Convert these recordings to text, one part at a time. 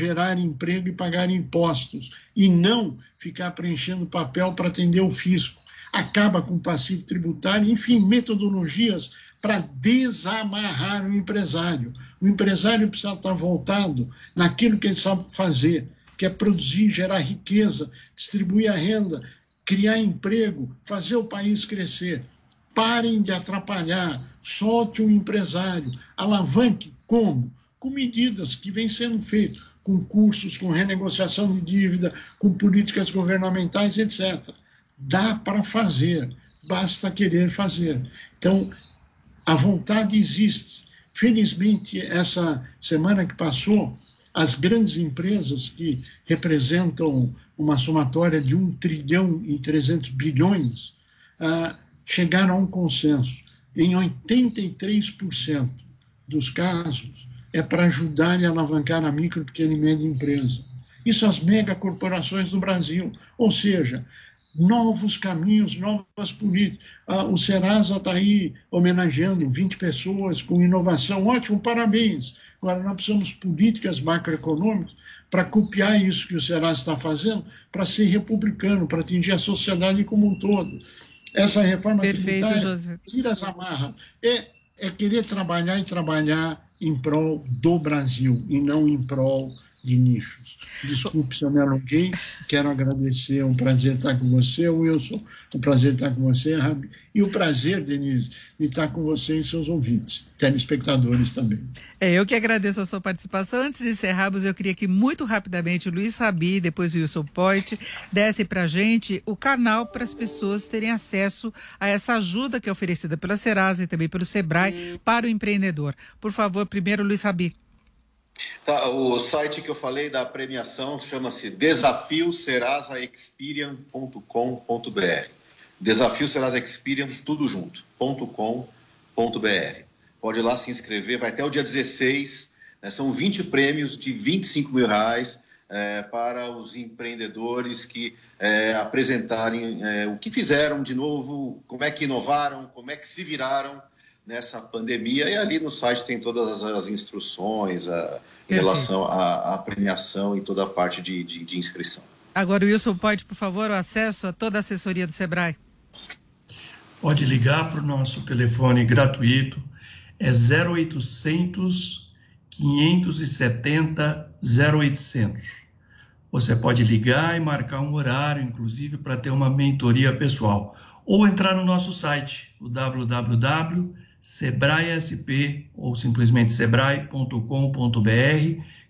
gerar emprego e pagar impostos, e não ficar preenchendo papel para atender o fisco. Acaba com o passivo tributário, enfim, metodologias para desamarrar o empresário. O empresário precisa estar voltado naquilo que ele sabe fazer, que é produzir, gerar riqueza, distribuir a renda, criar emprego, fazer o país crescer. Parem de atrapalhar, solte o empresário, alavanque como? Com medidas que vêm sendo feitas, com cursos, com renegociação de dívida, com políticas governamentais, etc. Dá para fazer, basta querer fazer. Então, a vontade existe. Felizmente, essa semana que passou, as grandes empresas que representam uma somatória de 1 trilhão e 300 bilhões ah, chegaram a um consenso. Em 83% dos casos, é para ajudar e alavancar a micro, pequena e média empresa. Isso as megacorporações do Brasil. Ou seja, novos caminhos, novas políticas. Ah, o Serasa está aí homenageando 20 pessoas com inovação. Ótimo, parabéns. Agora, nós precisamos políticas macroeconômicas para copiar isso que o Serasa está fazendo, para ser republicano, para atingir a sociedade como um todo. Essa reforma Perfeito, tributária tira as amarras. É, é querer trabalhar e trabalhar em prol do Brasil e não em prol de nichos. Desculpe se eu me alonguei, quero agradecer, é um prazer estar com você, Wilson, um prazer estar com você, Rabi, e o prazer, Denise, de estar com você e seus ouvintes, telespectadores também. É, eu que agradeço a sua participação. Antes de encerrarmos, eu queria que muito rapidamente o Luiz Rabi, depois o Wilson Poit, desse para gente o canal para as pessoas terem acesso a essa ajuda que é oferecida pela Serasa e também pelo Sebrae para o empreendedor. Por favor, primeiro, Luiz Rabi. Tá, o site que eu falei da premiação chama-se desafioserasaexperian.com.br. Desafio tudo junto, .com.br. Pode ir lá se inscrever, vai até o dia 16, né, são 20 prêmios de 25 mil reais é, para os empreendedores que é, apresentarem é, o que fizeram de novo, como é que inovaram, como é que se viraram nessa pandemia e ali no site tem todas as, instruções a, em relação à, à, premiação e toda a parte de, de, de inscrição. Agora, Wilson, pode, por favor, o acesso a toda a assessoria do SEBRAE? Pode ligar para o nosso telefone gratuito, é 0800 570 0800. Você pode ligar e marcar um horário, inclusive, para ter uma mentoria pessoal. Ou entrar no nosso site, o www Sebrae SP ou simplesmente sebrae.com.br.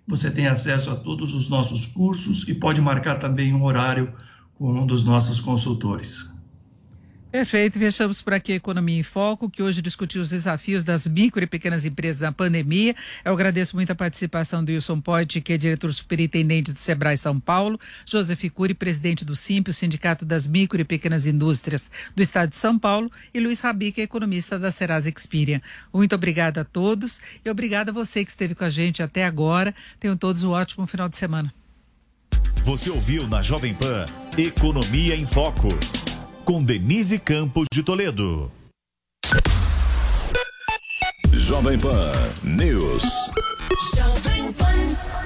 Você tem acesso a todos os nossos cursos e pode marcar também um horário com um dos nossos consultores. Perfeito, fechamos por aqui a Economia em Foco, que hoje discutiu os desafios das micro e pequenas empresas na pandemia. Eu agradeço muito a participação do Wilson Poit, que é diretor superintendente do Sebrae São Paulo, Joseph Cury, presidente do SIMP, o Sindicato das Micro e Pequenas Indústrias do Estado de São Paulo, e Luiz Rabi, que é economista da Serasa Experian. Muito obrigada a todos e obrigada a você que esteve com a gente até agora. Tenham todos um ótimo final de semana. Você ouviu na Jovem Pan Economia em Foco com Denise Campos de Toledo. Jovem Pan News. Jovem Pan.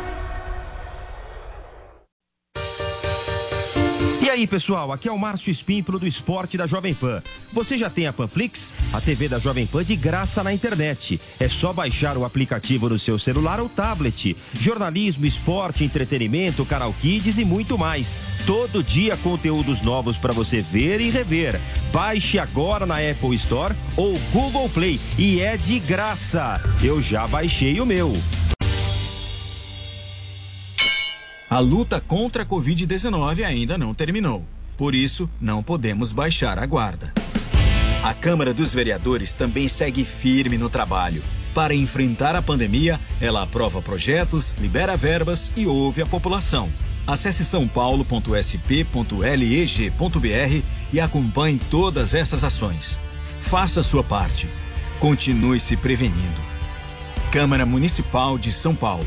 Aí, pessoal, aqui é o Márcio Espímpolo do Esporte da Jovem Pan. Você já tem a Panflix? A TV da Jovem Pan de graça na internet. É só baixar o aplicativo no seu celular ou tablet. Jornalismo, esporte, entretenimento, canal Kids e muito mais. Todo dia conteúdos novos para você ver e rever. Baixe agora na Apple Store ou Google Play e é de graça. Eu já baixei o meu. A luta contra a Covid-19 ainda não terminou. Por isso, não podemos baixar a guarda. A Câmara dos Vereadores também segue firme no trabalho. Para enfrentar a pandemia, ela aprova projetos, libera verbas e ouve a população. Acesse sãopaulo.sp.leg.br e acompanhe todas essas ações. Faça sua parte. Continue se prevenindo. Câmara Municipal de São Paulo.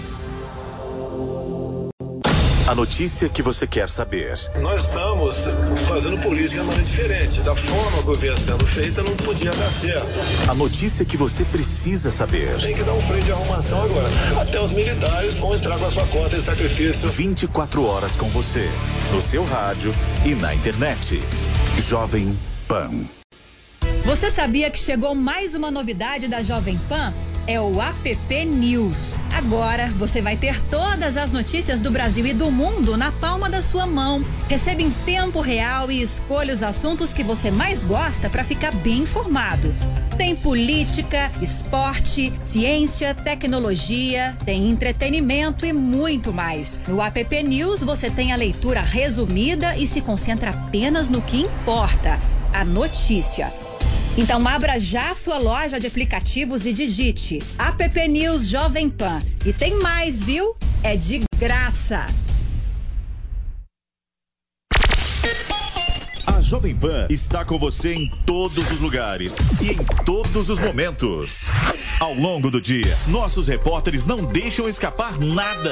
A notícia que você quer saber. Nós estamos fazendo política de maneira diferente. Da forma que vinha sendo feita, não podia dar certo. A notícia que você precisa saber. Tem que dar um freio de arrumação agora. Até os militares vão entrar com a sua conta de sacrifício. 24 horas com você, no seu rádio e na internet. Jovem Pan. Você sabia que chegou mais uma novidade da Jovem Pan? É o App News. Agora você vai ter todas as notícias do Brasil e do mundo na palma da sua mão. Receba em tempo real e escolha os assuntos que você mais gosta para ficar bem informado. Tem política, esporte, ciência, tecnologia, tem entretenimento e muito mais. No App News você tem a leitura resumida e se concentra apenas no que importa: a notícia. Então abra já sua loja de aplicativos e digite App News Jovem Pan. E tem mais, viu? É de graça. A Jovem Pan está com você em todos os lugares e em todos os momentos. Ao longo do dia, nossos repórteres não deixam escapar nada.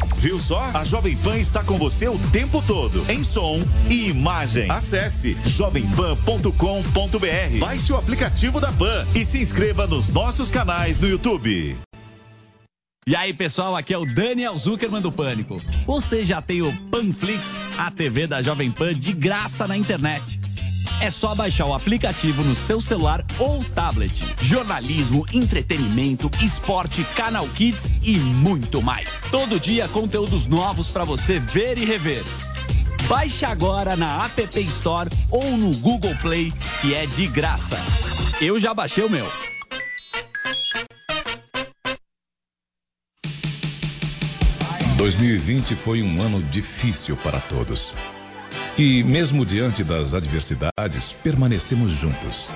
Viu só? A Jovem Pan está com você o tempo todo, em som e imagem. Acesse jovempan.com.br. Baixe o aplicativo da Pan e se inscreva nos nossos canais no YouTube. E aí, pessoal, aqui é o Daniel Zuckerman do Pânico. Você já tem o Panflix, a TV da Jovem Pan de graça na internet. É só baixar o aplicativo no seu celular ou tablet. Jornalismo, entretenimento, esporte, canal Kids e muito mais. Todo dia conteúdos novos para você ver e rever. Baixe agora na App Store ou no Google Play, que é de graça. Eu já baixei o meu. ...2020 foi um ano difícil para todos. E, mesmo diante das adversidades, permanecemos juntos.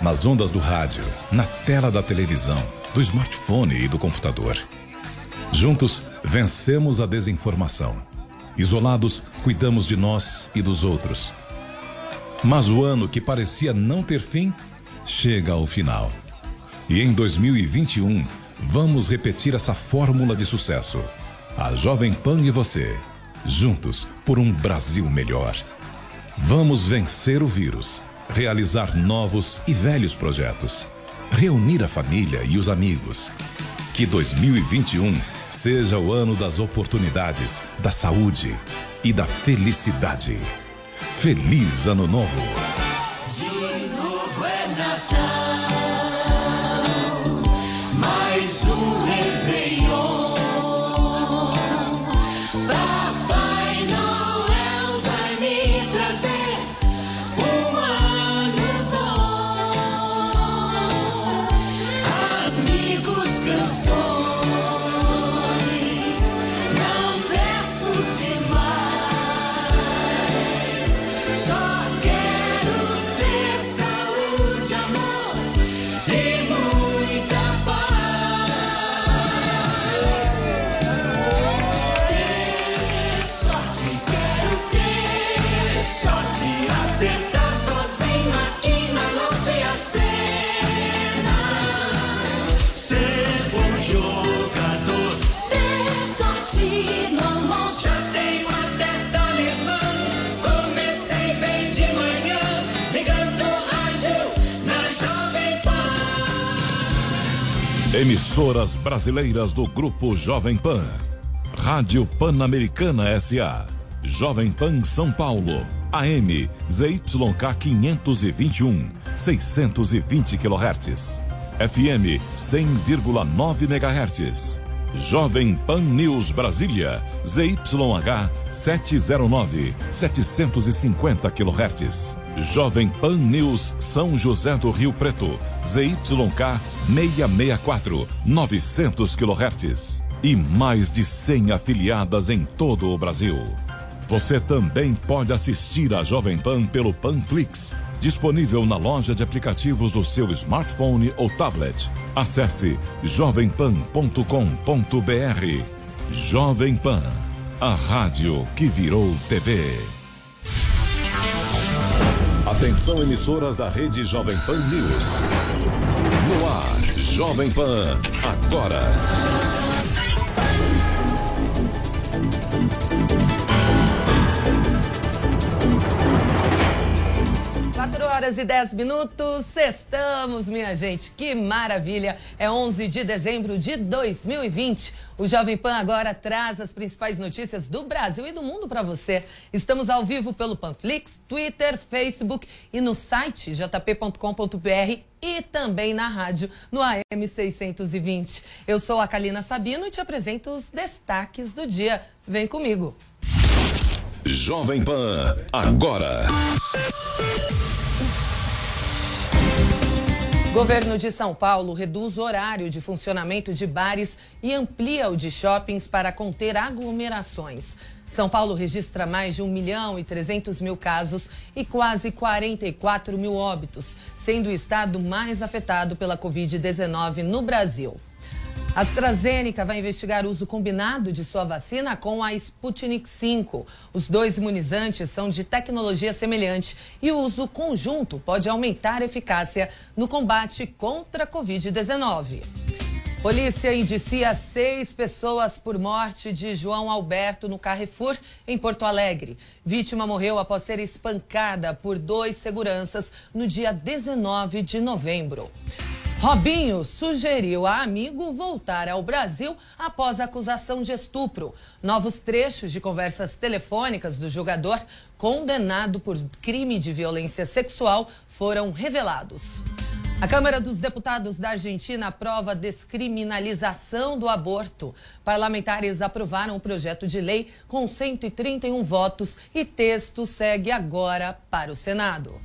Nas ondas do rádio, na tela da televisão, do smartphone e do computador. Juntos, vencemos a desinformação. Isolados, cuidamos de nós e dos outros. Mas o ano que parecia não ter fim, chega ao final. E em 2021, vamos repetir essa fórmula de sucesso. A Jovem Pan e você juntos por um Brasil melhor. Vamos vencer o vírus, realizar novos e velhos projetos, reunir a família e os amigos. Que 2021 seja o ano das oportunidades, da saúde e da felicidade. Feliz Ano Novo! Emissoras brasileiras do Grupo Jovem Pan. Rádio Pan-Americana SA. Jovem Pan São Paulo. AM ZYK 521, 620 kHz. FM 100,9 MHz. Jovem Pan News Brasília, ZYH 709, 750 kHz. Jovem Pan News São José do Rio Preto, ZYK 664, 900 kHz. E mais de 100 afiliadas em todo o Brasil. Você também pode assistir a Jovem Pan pelo Panflix, disponível na loja de aplicativos do seu smartphone ou tablet. Acesse jovempan.com.br. Jovem Pan, a rádio que virou TV. Atenção emissoras da rede Jovem Pan News. No ar, Jovem Pan, agora. 4 horas e 10 minutos, estamos, minha gente, que maravilha! É 11 de dezembro de 2020. O Jovem Pan agora traz as principais notícias do Brasil e do mundo para você. Estamos ao vivo pelo Panflix, Twitter, Facebook e no site jp.com.br e também na rádio no AM 620. Eu sou a Kalina Sabino e te apresento os destaques do dia. Vem comigo. Jovem Pan, agora. Governo de São Paulo reduz o horário de funcionamento de bares e amplia o de shoppings para conter aglomerações. São Paulo registra mais de 1 milhão e 300 mil casos e quase 44 mil óbitos, sendo o estado mais afetado pela Covid-19 no Brasil. AstraZeneca vai investigar o uso combinado de sua vacina com a Sputnik V. Os dois imunizantes são de tecnologia semelhante e o uso conjunto pode aumentar a eficácia no combate contra a Covid-19. Polícia indicia seis pessoas por morte de João Alberto no Carrefour, em Porto Alegre. Vítima morreu após ser espancada por dois seguranças no dia 19 de novembro. Robinho sugeriu a amigo voltar ao Brasil após acusação de estupro. Novos trechos de conversas telefônicas do jogador, condenado por crime de violência sexual, foram revelados. A Câmara dos Deputados da Argentina aprova a descriminalização do aborto. Parlamentares aprovaram o projeto de lei com 131 votos e texto segue agora para o Senado.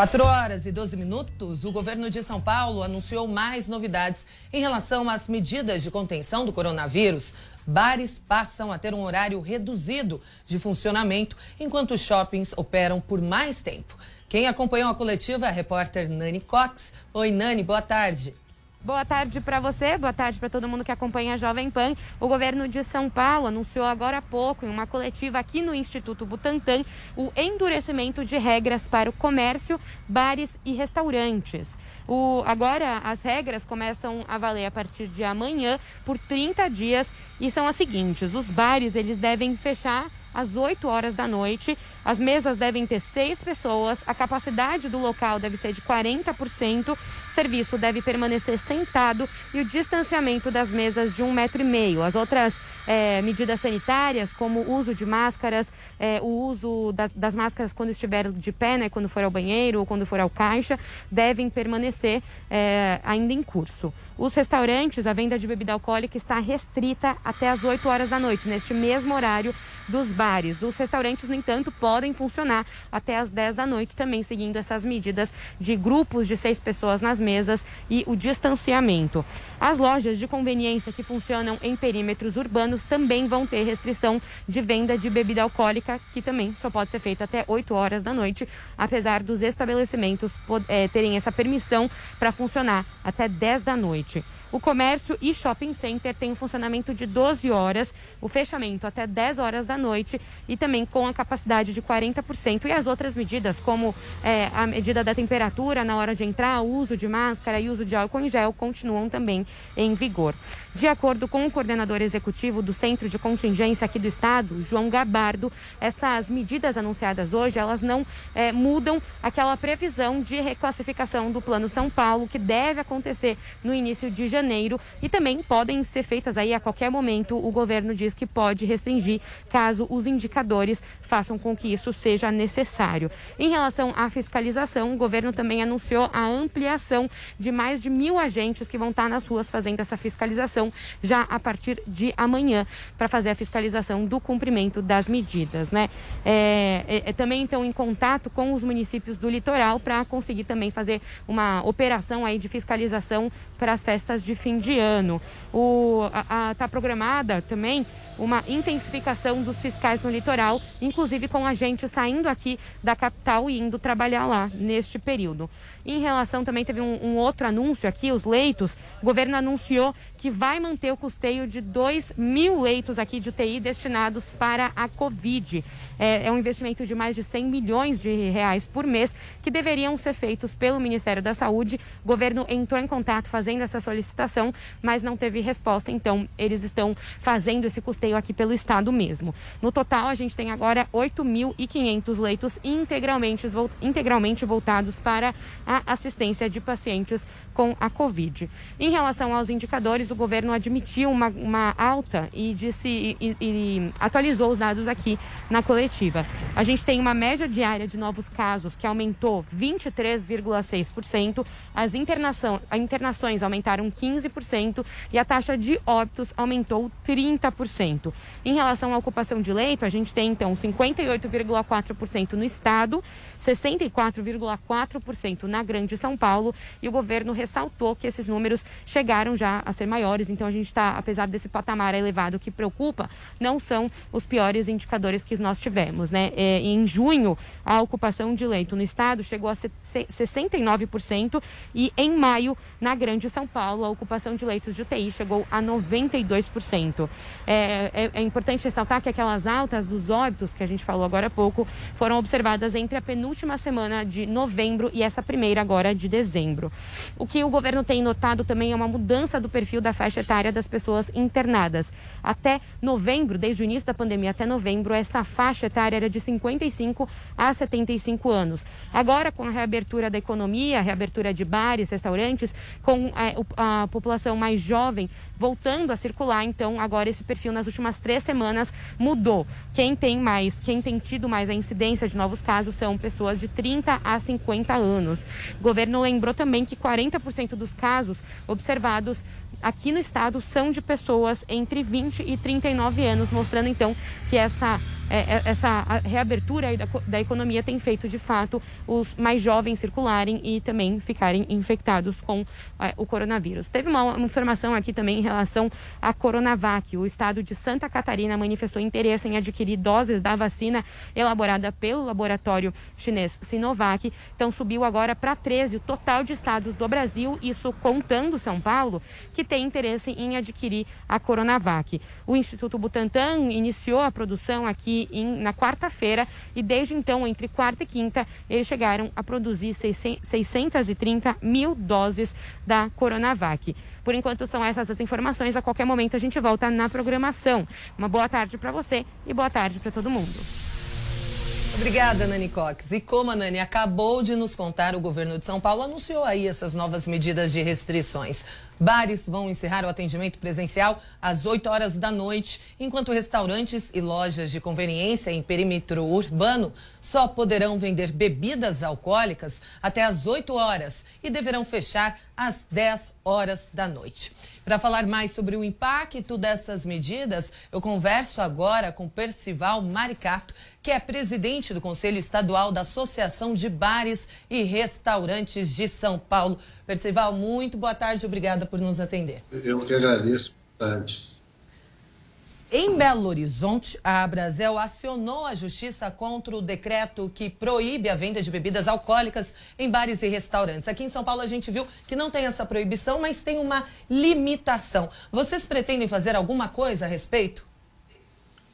4 horas e 12 minutos, o governo de São Paulo anunciou mais novidades em relação às medidas de contenção do coronavírus. Bares passam a ter um horário reduzido de funcionamento, enquanto shoppings operam por mais tempo. Quem acompanhou a coletiva é a repórter Nani Cox. Oi, Nani, boa tarde. Boa tarde para você, boa tarde para todo mundo que acompanha a Jovem Pan. O governo de São Paulo anunciou agora há pouco, em uma coletiva aqui no Instituto Butantan, o endurecimento de regras para o comércio, bares e restaurantes. O, agora, as regras começam a valer a partir de amanhã por 30 dias e são as seguintes: os bares eles devem fechar às 8 horas da noite. As mesas devem ter seis pessoas, a capacidade do local deve ser de 40%, o serviço deve permanecer sentado e o distanciamento das mesas de um metro e meio. As outras é, medidas sanitárias, como o uso de máscaras, é, o uso das, das, máscaras quando estiver de pé, né, quando for ao banheiro ou quando for ao caixa, devem permanecer é, ainda em curso. Os restaurantes, a venda de bebida alcoólica está restrita até as 8 horas da noite, neste mesmo horário dos bares. Os restaurantes, no entanto, podem funcionar até as 10 da noite, também seguindo essas medidas de grupos de seis pessoas nas mesas e o distanciamento. As lojas de conveniência que funcionam em perímetros urbanos também vão ter restrição de venda de bebida alcoólica, que também só pode ser feita até 8 horas da noite, apesar dos estabelecimentos é, terem essa permissão para funcionar até 10 da noite. O comércio e shopping center têm um funcionamento de 12 horas, o fechamento até 10 horas da noite e também com a capacidade de 40%. E as outras medidas, como é, a medida da temperatura na hora de entrar, o uso de máscara e uso de álcool em gel, continuam também em vigor. De acordo com o coordenador executivo do Centro de Contingência aqui do Estado, João Gabardo, essas medidas anunciadas hoje, elas não é, mudam aquela previsão de reclassificação do Plano São Paulo, que deve acontecer no início de janeiro e também podem ser feitas aí a qualquer momento. O governo diz que pode restringir caso os indicadores façam com que isso seja necessário. Em relação à fiscalização, o governo também anunciou a ampliação de mais de mil agentes que vão estar nas ruas fazendo essa fiscalização já a partir de amanhã para fazer a fiscalização do cumprimento das medidas, né? É, é, é, também estão em contato com os municípios do litoral para conseguir também fazer uma operação aí de fiscalização para as festas de fim de ano. Está programada também uma intensificação dos fiscais no litoral, inclusive com a gente saindo aqui da capital e indo trabalhar lá neste período. Em relação também teve um, um, outro anúncio aqui, os leitos. O governo anunciou que vai manter o custeio de 2 mil leitos aqui de UTI destinados para a Covid. É, é, um investimento de mais de 100 milhões de reais por mês que deveriam ser feitos pelo Ministério da Saúde. O governo entrou em contato fazendo essa solicitação, mas não teve resposta. Então, eles estão fazendo esse custeio aqui pelo Estado mesmo. No total, a gente tem agora 8.500 leitos integralmente, integralmente voltados para a assistência de pacientes com a Covid. Em relação aos indicadores, o governo admitiu uma, uma alta e, disse, e, e, e atualizou os dados aqui na coletiva. A gente tem uma média diária de novos casos que aumentou 23,6%, as internação, internações aumentaram 15% e a taxa de óbitos aumentou 30%. Em relação à ocupação de leito, a gente tem então 58,4% no estado, 64,4% na Grande São Paulo e o governo ressaltou que esses números chegaram já a ser maiores, então a gente está, apesar desse patamar elevado que preocupa, não são os piores indicadores que nós tivemos, né? É, em junho, a ocupação de leito no estado chegou a 69% e em maio, na Grande São Paulo, a ocupação de leitos de UTI chegou a 92%. É, é, é importante ressaltar que aquelas altas dos óbitos que a gente falou agora há pouco foram observadas entre a penúltima última semana de novembro e essa primeira agora de dezembro. O que o governo tem notado também é uma mudança do perfil da faixa etária das pessoas internadas. Até novembro, desde o início da pandemia até novembro, essa faixa etária era de 55 a 75 anos. Agora, com a reabertura da economia, a reabertura de bares, restaurantes, com a, é, a população mais jovem voltando a circular. Então, agora esse perfil nas últimas três semanas mudou. Quem tem mais, quem tem tido mais a incidência de novos casos são pessoas de 30 a 50 anos. O governo lembrou também que 40% dos casos observados aqui no estado são de pessoas entre 20 e 39 anos, mostrando então que essa é, é, essa reabertura da, da, economia tem feito de fato os mais jovens circularem e também ficarem infectados com é, o coronavírus. Teve uma, uma, informação aqui também em relação à Coronavac. O estado de Santa Catarina manifestou interesse em adquirir doses da vacina elaborada pelo laboratório chinês Sinovac. Então subiu agora para 13 o total de estados do Brasil, isso contando São Paulo, que tem interesse em adquirir a Coronavac. O Instituto Butantan iniciou a produção aqui em, na quarta-feira e desde então, entre quarta e quinta, eles chegaram a produzir 630 mil doses da Coronavac. Por enquanto são essas as informações. A qualquer momento a gente volta na programação. Uma boa tarde para você e boa tarde para todo mundo. Obrigada, Nani Cox. E como a Nani acabou de nos contar, o governo de São Paulo anunciou aí essas novas medidas de restrições. Bares vão encerrar o atendimento presencial às 8 horas da noite, enquanto restaurantes e lojas de conveniência em perímetro urbano só poderão vender bebidas alcoólicas até às 8 horas e deverão fechar às 10 horas da noite. Para falar mais sobre o impacto dessas medidas, eu converso agora com Percival Maricato, que é presidente do Conselho Estadual da Associação de Bares e Restaurantes de São Paulo. Percival, muito boa tarde, obrigada por nos atender. Eu que agradeço. Boa tarde. Em Belo Horizonte, a Brasel acionou a justiça contra o decreto que proíbe a venda de bebidas alcoólicas em bares e restaurantes. Aqui em São Paulo a gente viu que não tem essa proibição, mas tem uma limitação. Vocês pretendem fazer alguma coisa a respeito?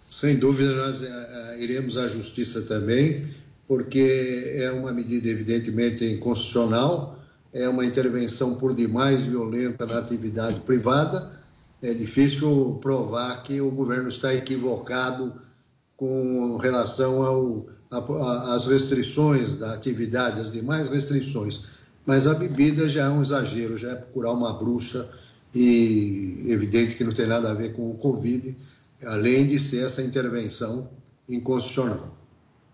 Sem dúvida, nós uh, iremos à justiça também, porque é uma medida evidentemente inconstitucional é uma intervenção por demais violenta na atividade privada é difícil provar que o governo está equivocado com relação às restrições da atividade, as demais restrições. Mas a bebida já é um exagero, já é procurar uma bruxa e evidente que não tem nada a ver com o Covid, além de ser essa intervenção inconstitucional.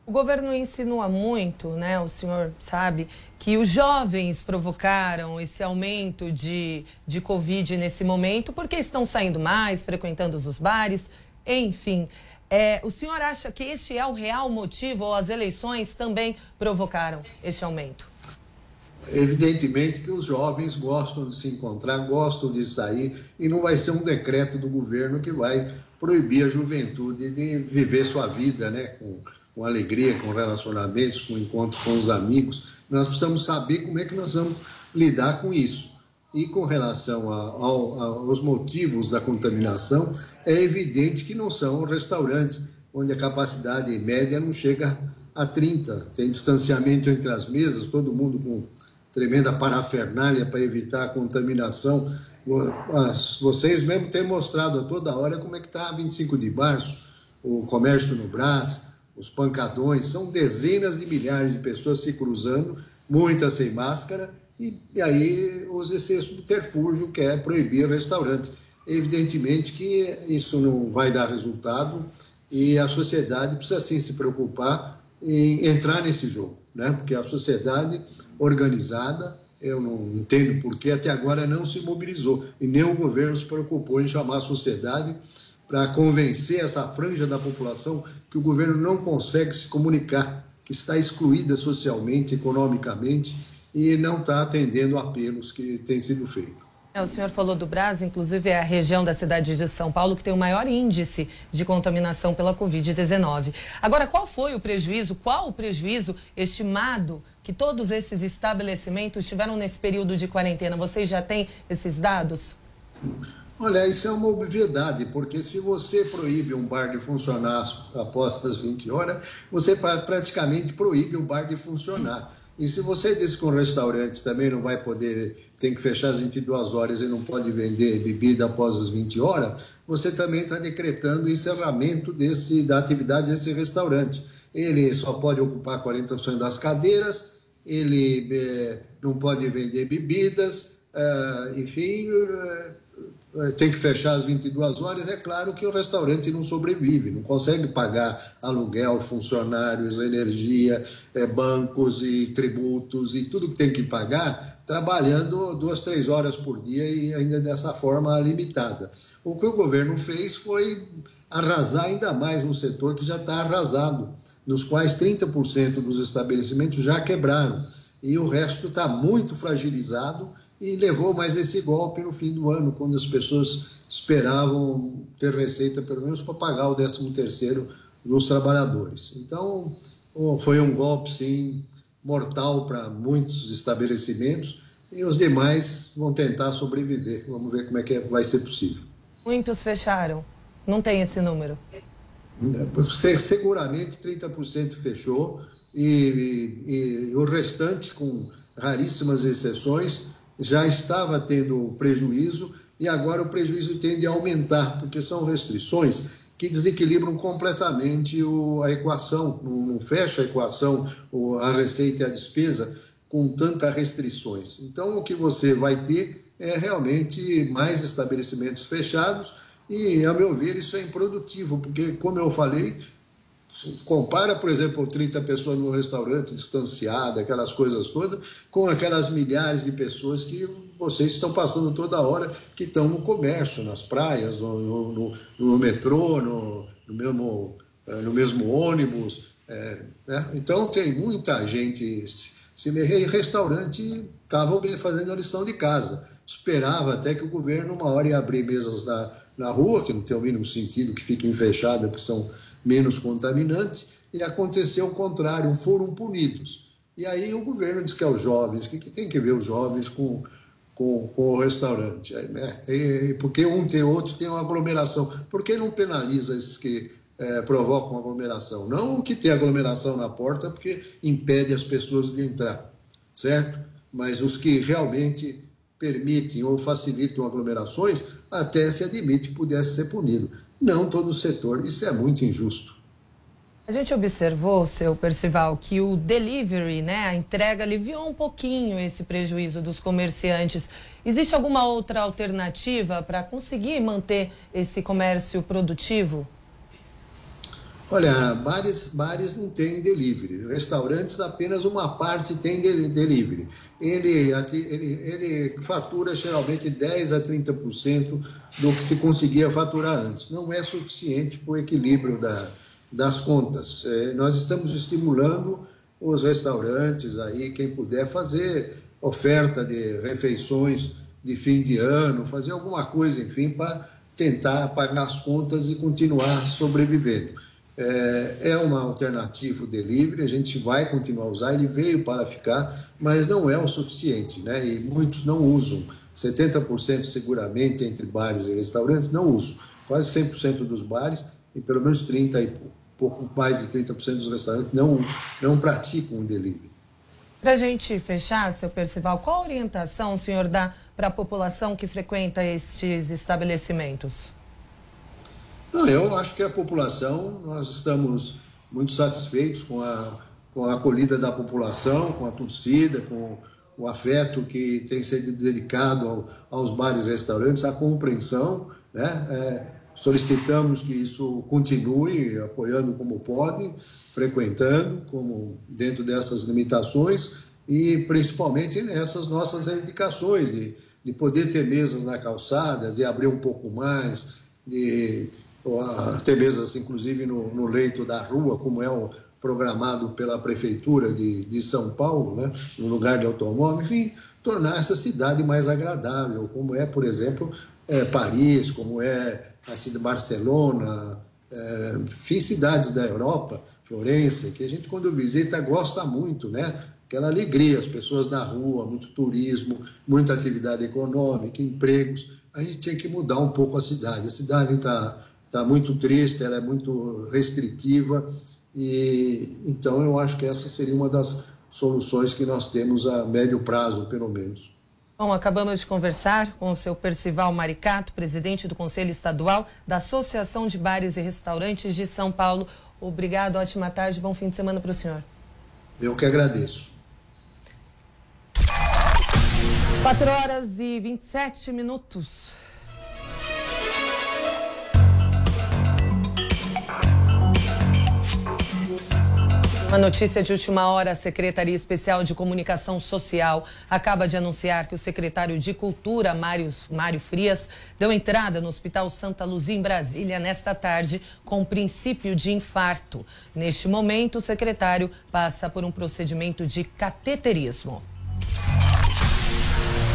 O governo insinua muito, né? O senhor sabe que os jovens provocaram esse aumento de, de Covid nesse momento porque estão saindo mais, frequentando os bares, enfim. É, o senhor acha que este é o real motivo ou as eleições também provocaram este aumento? Evidentemente que os jovens gostam de se encontrar, gostam de sair, e não vai ser um decreto do governo que vai proibir a juventude de viver sua vida, né? Com, com alegria, com relacionamentos, com encontro com os amigos. Nós precisamos saber como é que nós vamos lidar com isso. E com relação a, a, aos motivos da contaminação, é evidente que não são restaurantes onde a capacidade média não chega a 30. Tem distanciamento entre as mesas, todo mundo com tremenda parafernália para evitar a contaminação. Vocês mesmo têm mostrado a toda hora como é que está 25 de março, o comércio no Brás, os pancadões, são dezenas de milhares de pessoas se cruzando, muitas sem máscara, e, e aí usa esse subterfúgio que é proibir restaurantes. Evidentemente que isso não vai dar resultado e a sociedade precisa sim se preocupar em entrar nesse jogo, né? porque a sociedade organizada, eu não entendo por que até agora não se mobilizou e nem o governo se preocupou em chamar a sociedade para convencer essa franja da população que o governo não consegue se comunicar, que está excluída socialmente, economicamente e não está atendendo apelos que têm sido feitos. É, o senhor falou do Brasil, inclusive é a região da cidade de São Paulo que tem o maior índice de contaminação pela Covid-19. Agora, qual foi o prejuízo, qual o prejuízo estimado que todos esses estabelecimentos tiveram nesse período de quarentena? Vocês já têm esses dados? Olha, isso é uma obviedade, porque se você proíbe um bar de funcionar após as 20 horas, você praticamente proíbe o bar de funcionar. E se você diz que um restaurante também não vai poder, tem que fechar às 22 horas e não pode vender bebida após as 20 horas, você também está decretando o encerramento desse, da atividade desse restaurante. Ele só pode ocupar 40% das cadeiras, ele é, não pode vender bebidas, é, enfim, é, tem que fechar às 22 horas, é claro que o restaurante não sobrevive, não consegue pagar aluguel, funcionários, energia, é, bancos e tributos e tudo que tem que pagar, trabalhando duas, três horas por dia e ainda dessa forma limitada. O que o governo fez foi arrasar ainda mais um setor que já está arrasado, nos quais 30% dos estabelecimentos já quebraram e o resto está muito fragilizado e levou mais esse golpe no fim do ano, quando as pessoas esperavam ter receita pelo menos para pagar o 13 terceiro dos trabalhadores. Então, foi um golpe, sim, mortal para muitos estabelecimentos e os demais vão tentar sobreviver. Vamos ver como é que vai ser possível. Muitos fecharam. Não tem esse número. Seguramente 30% fechou e, e, e o restante, com raríssimas exceções, já estava tendo prejuízo e agora o prejuízo tende a aumentar, porque são restrições que desequilibram completamente o, a equação, não, fecha a equação, a receita e a despesa com tantas restrições. Então, o que você vai ter é realmente mais estabelecimentos fechados e, a meu ver, isso é improdutivo, porque, como eu falei, Compara, por exemplo, 30 pessoas no restaurante distanciado, aquelas coisas todas, com aquelas milhares de pessoas que vocês estão passando toda hora, que estão no comércio, nas praias, no, no, no metrô, no, no, mesmo, eh, no mesmo ônibus. É, né? Então, tem muita gente. Se restaurante estava fazendo a lição de casa. Esperava até que o governo, uma hora, ia abrir mesas na, na rua, que não tem o mínimo sentido que fiquem fechadas, porque são menos contaminantes, e aconteceu o contrário, foram punidos. E aí o governo diz que é os jovens, que, que tem que ver os jovens com, com, com o restaurante? Né? E, porque um tem outro tem uma aglomeração. Por que não penaliza esses que é, provocam aglomeração? Não o que tem aglomeração na porta, porque impede as pessoas de entrar, certo? Mas os que realmente permitem ou facilitam aglomerações, até se admite que pudesse ser punido. Não todo o setor, isso é muito injusto. A gente observou, seu Percival, que o delivery, né, a entrega aliviou um pouquinho esse prejuízo dos comerciantes. Existe alguma outra alternativa para conseguir manter esse comércio produtivo? Olha, bares, bares não têm delivery, restaurantes apenas uma parte tem delivery. Ele, ele, ele fatura geralmente 10 a 30% do que se conseguia faturar antes. Não é suficiente para o equilíbrio da, das contas. É, nós estamos estimulando os restaurantes aí, quem puder fazer oferta de refeições de fim de ano, fazer alguma coisa, enfim, para tentar pagar as contas e continuar sobrevivendo. É, é uma alternativa o delivery, a gente vai continuar a usar, ele veio para ficar, mas não é o suficiente, né? E muitos não usam. 70% seguramente entre bares e restaurantes não usam. Quase 100% dos bares e pelo menos 30% e pouco mais de 30% dos restaurantes não, não praticam o delivery. Para a gente fechar, seu Percival, qual orientação o senhor dá para a população que frequenta estes estabelecimentos? Não, eu acho que a população, nós estamos muito satisfeitos com a, com a acolhida da população, com a torcida, com o afeto que tem sido dedicado ao, aos bares e restaurantes, a compreensão, né? É, Solicitamos que isso continue apoiando como pode, frequentando, como dentro dessas limitações e principalmente nessas nossas reivindicações de, de poder ter mesas na calçada, de abrir um pouco mais, de ter mesas inclusive no, no leito da rua, como é o, programado pela prefeitura de, de São Paulo, né, no lugar de automóvel, enfim, tornar essa cidade mais agradável, como é, por exemplo, é, Paris, como é assim, de Barcelona, é, enfim, cidades da Europa, Florença, que a gente, quando visita, gosta muito, né? Aquela alegria, as pessoas na rua, muito turismo, muita atividade econômica, empregos. A gente tinha que mudar um pouco a cidade. A cidade está tá muito triste, ela é muito restritiva, e então eu acho que essa seria uma das soluções que nós temos a médio prazo, pelo menos. Bom, acabamos de conversar com o seu Percival Maricato, presidente do Conselho Estadual da Associação de Bares e Restaurantes de São Paulo. Obrigado, ótima tarde, bom fim de semana para o senhor. Eu que agradeço. 4 horas e 27 minutos. Uma notícia de última hora: a Secretaria Especial de Comunicação Social acaba de anunciar que o secretário de Cultura, Mário, Mário Frias, deu entrada no Hospital Santa Luzia, em Brasília, nesta tarde, com princípio de infarto. Neste momento, o secretário passa por um procedimento de cateterismo.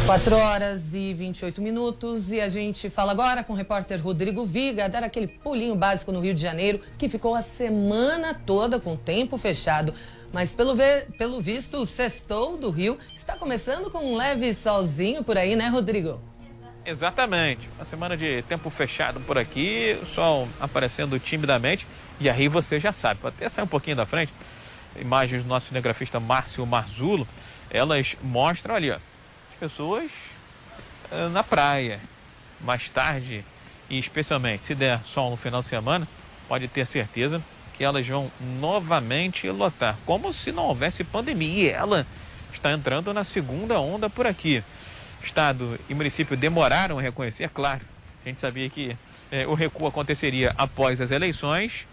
4 horas e 28 minutos e a gente fala agora com o repórter Rodrigo Viga, dar aquele pulinho básico no Rio de Janeiro, que ficou a semana toda com o tempo fechado. Mas pelo, pelo visto, o sextou do Rio está começando com um leve solzinho por aí, né, Rodrigo? Exatamente. Uma semana de tempo fechado por aqui, o sol aparecendo timidamente. E aí você já sabe, pode até sair um pouquinho da frente. Imagens do nosso cinegrafista Márcio Marzulo, elas mostram ali, ó pessoas uh, na praia. Mais tarde, e especialmente se der sol no final de semana, pode ter certeza que elas vão novamente lotar, como se não houvesse pandemia. E ela está entrando na segunda onda por aqui. Estado e município demoraram a reconhecer, claro. A gente sabia que eh, o recuo aconteceria após as eleições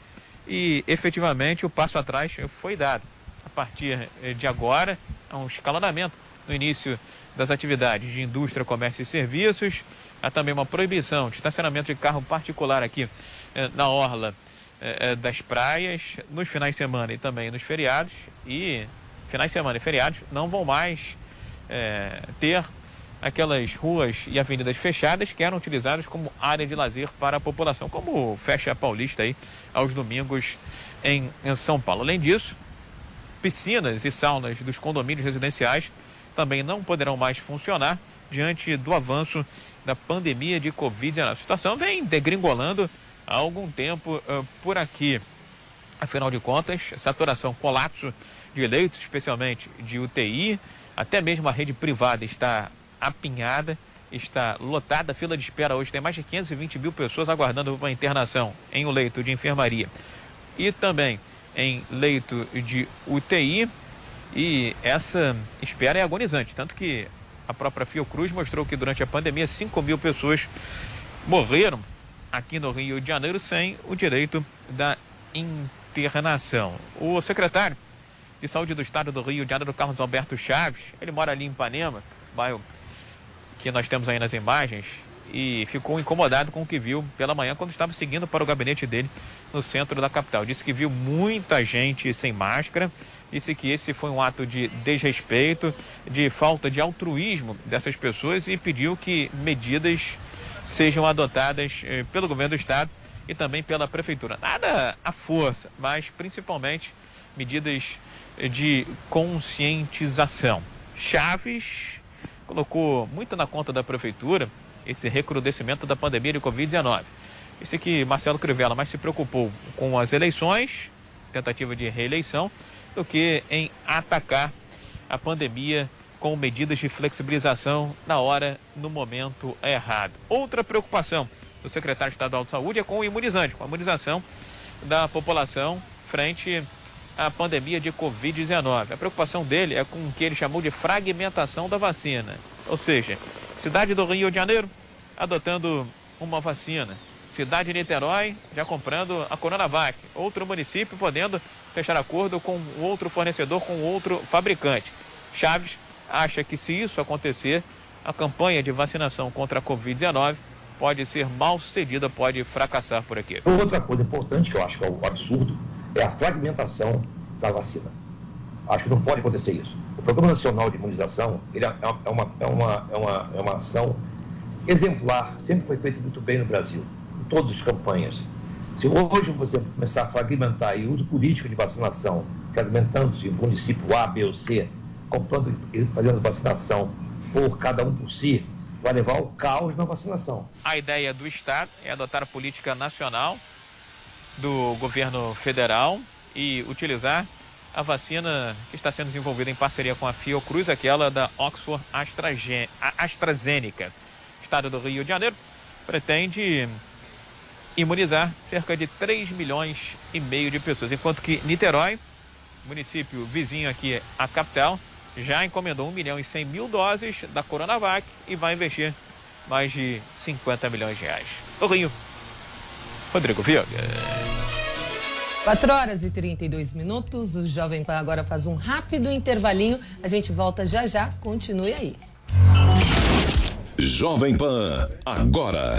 e efetivamente o passo atrás foi dado. A partir eh, de agora, há um escalonamento no início das atividades de indústria, comércio e serviços. Há também uma proibição de estacionamento de carro particular aqui eh, na orla eh, eh, das praias, nos finais de semana e também nos feriados. E finais de semana e feriados não vão mais ter aquelas ruas e avenidas fechadas que eram utilizadas como área de lazer para a população, como fecha Paulista aí aos domingos em, em São Paulo. Além disso, piscinas e saunas dos condomínios residenciais também não poderão mais funcionar diante do avanço da pandemia de Covid-19. A situação vem degringolando há algum tempo uh, por aqui. Afinal de contas, saturação, colapso de leitos, especialmente de UTI, até mesmo a rede privada está apinhada, está lotada. A fila de espera hoje tem mais de 520 mil pessoas aguardando uma internação em um leito de enfermaria e também em leito de UTI. E essa espera é agonizante, tanto que a própria Fiocruz mostrou que durante a pandemia 5 mil pessoas morreram aqui no Rio de Janeiro sem o direito da internação. O secretário de Saúde do Estado do Rio de Janeiro, Carlos Alberto Chaves, ele mora ali em Ipanema, bairro que nós temos aí nas imagens, e ficou incomodado com o que viu pela manhã quando estava seguindo para o gabinete dele no centro da capital. Disse que viu muita gente sem máscara, disse que esse foi um ato de desrespeito, de falta de altruísmo dessas pessoas e pediu que medidas sejam adotadas eh, pelo governo do estado e também pela prefeitura. Nada à força, mas principalmente medidas de conscientização. Chaves colocou muito na conta da prefeitura esse recrudescimento da pandemia de Covid-19. Disse que Marcelo Crivella mais se preocupou com as eleições, tentativa de reeleição, do que em atacar a pandemia com medidas de flexibilização na hora, no momento errado. Outra preocupação do secretário estadual de saúde é com o imunizante, com a imunização da população frente à pandemia de Covid-19. A preocupação dele é com o que ele chamou de fragmentação da vacina. Ou seja, cidade do Rio de Janeiro adotando uma vacina. Cidade de Niterói já comprando a Coronavac. Outro município podendo fechar acordo com outro fornecedor, com outro fabricante. Chaves acha que se isso acontecer, a campanha de vacinação contra a Covid-19 pode ser mal sucedida, pode fracassar por aqui. Outra coisa importante que eu acho que é um absurdo é a fragmentação da vacina. Acho que não pode acontecer isso. O Programa Nacional de Imunização ele é, é, uma, é, uma, é, uma, é uma ação exemplar, sempre foi feito muito bem no Brasil, todas as campanhas. Se hoje você começar a fragmentar e uso político de vacinação, fragmentando-se em município A, B ou C, comprando e fazendo vacinação por cada um por si, vai levar ao caos na vacinação. A ideia do Estado é adotar a política nacional do governo federal e utilizar a vacina que está sendo desenvolvida em parceria com a Fiocruz, aquela da Oxford AstraZeneca. O estado do Rio de Janeiro pretende imunizar cerca de 3 milhões e meio de pessoas, enquanto que Niterói, município vizinho aqui à capital, já encomendou 1 milhão e 100 mil doses da Coronavac e vai investir mais de 50 milhões de reais. Do Rio, Rodrigo Viga. 4 horas e 32 minutos. O Jovem Pan agora faz um rápido intervalinho. A gente volta já já. Continue aí. Jovem Pan, agora.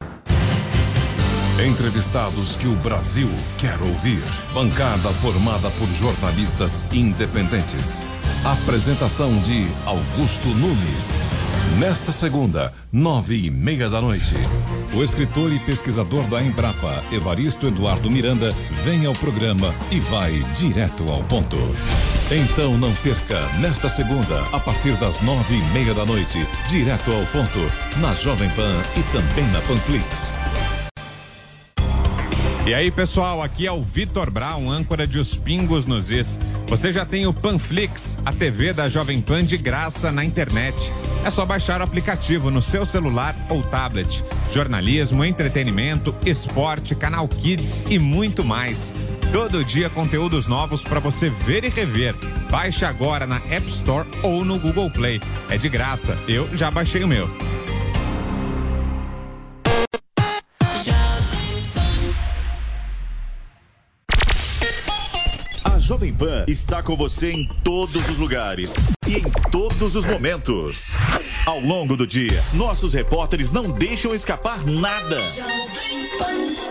Entrevistados que o Brasil quer ouvir. Bancada formada por jornalistas independentes. Apresentação de Augusto Nunes. Nesta segunda, nove e meia da noite. O escritor e pesquisador da Embrapa, Evaristo Eduardo Miranda, vem ao programa e vai direto ao ponto. Então não perca, nesta segunda, a partir das nove e meia da noite, direto ao ponto, na Jovem Pan e também na Panflix. E aí, pessoal, aqui é o Vitor Brown, âncora de Os Pingos nos Is. Você já tem o Panflix, a TV da Jovem Pan de graça na internet. É só baixar o aplicativo no seu celular ou tablet. Jornalismo, entretenimento, esporte, canal Kids e muito mais. Todo dia conteúdos novos para você ver e rever. Baixe agora na App Store ou no Google Play. É de graça. Eu já baixei o meu. Jovem Pan está com você em todos os lugares e em todos os momentos. Ao longo do dia, nossos repórteres não deixam escapar nada. O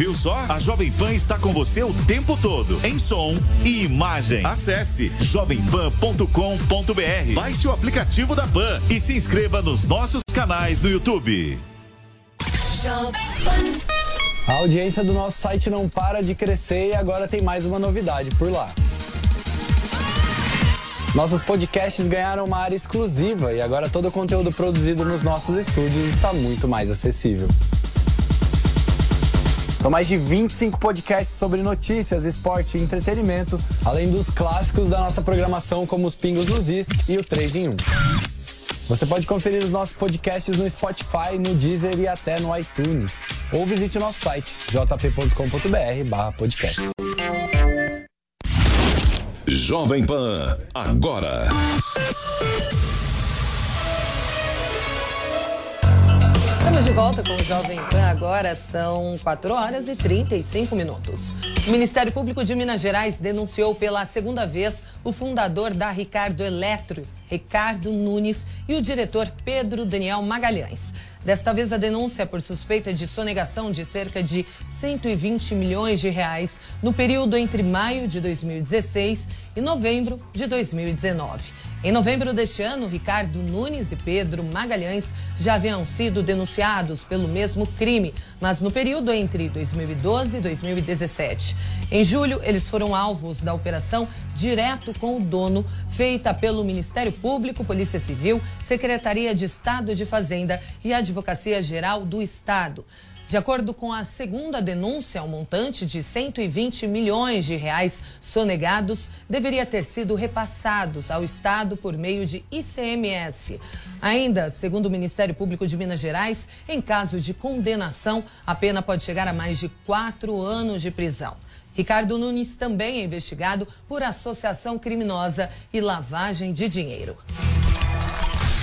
Viu só? A Jovem Pan está com você o tempo todo, em som e imagem. Acesse jovempan.com.br. Baixe o aplicativo da Pan e se inscreva nos nossos canais no YouTube. A audiência do nosso site não para de crescer e agora tem mais uma novidade por lá. Nossos podcasts ganharam uma área exclusiva e agora todo o conteúdo produzido nos nossos estúdios está muito mais acessível. São mais de 25 podcasts sobre notícias, esporte e entretenimento, além dos clássicos da nossa programação como os Pingos nos Is e o 3 em 1. Você pode conferir os nossos podcasts no Spotify, no Deezer e até no iTunes. Ou visite o nosso site jp.com.br podcast. Jovem Pan, agora. Estamos de volta com o Jovem Pan. Agora são 4 horas e 35 minutos. O Ministério Público de Minas Gerais denunciou pela segunda vez o fundador da Ricardo Eletro, Ricardo Nunes, e o diretor Pedro Daniel Magalhães. Desta vez, a denúncia é por suspeita de sonegação de cerca de 120 milhões de reais no período entre maio de 2016 e novembro de 2019. Em novembro deste ano, Ricardo Nunes e Pedro Magalhães já haviam sido denunciados pelo mesmo crime, mas no período entre 2012 e 2017. Em julho, eles foram alvos da operação Direto com o Dono, feita pelo Ministério Público, Polícia Civil, Secretaria de Estado de Fazenda e Advocacia Geral do Estado. De acordo com a segunda denúncia, o montante de 120 milhões de reais sonegados deveria ter sido repassados ao Estado por meio de ICMS. Ainda, segundo o Ministério Público de Minas Gerais, em caso de condenação, a pena pode chegar a mais de quatro anos de prisão. Ricardo Nunes também é investigado por associação criminosa e lavagem de dinheiro.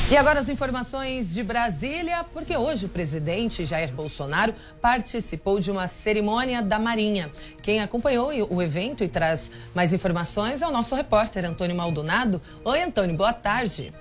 E agora as informações de Brasília, porque hoje o presidente Jair Bolsonaro participou de uma cerimônia da Marinha. Quem acompanhou o evento e traz mais informações é o nosso repórter Antônio Maldonado. Oi, Antônio, boa tarde.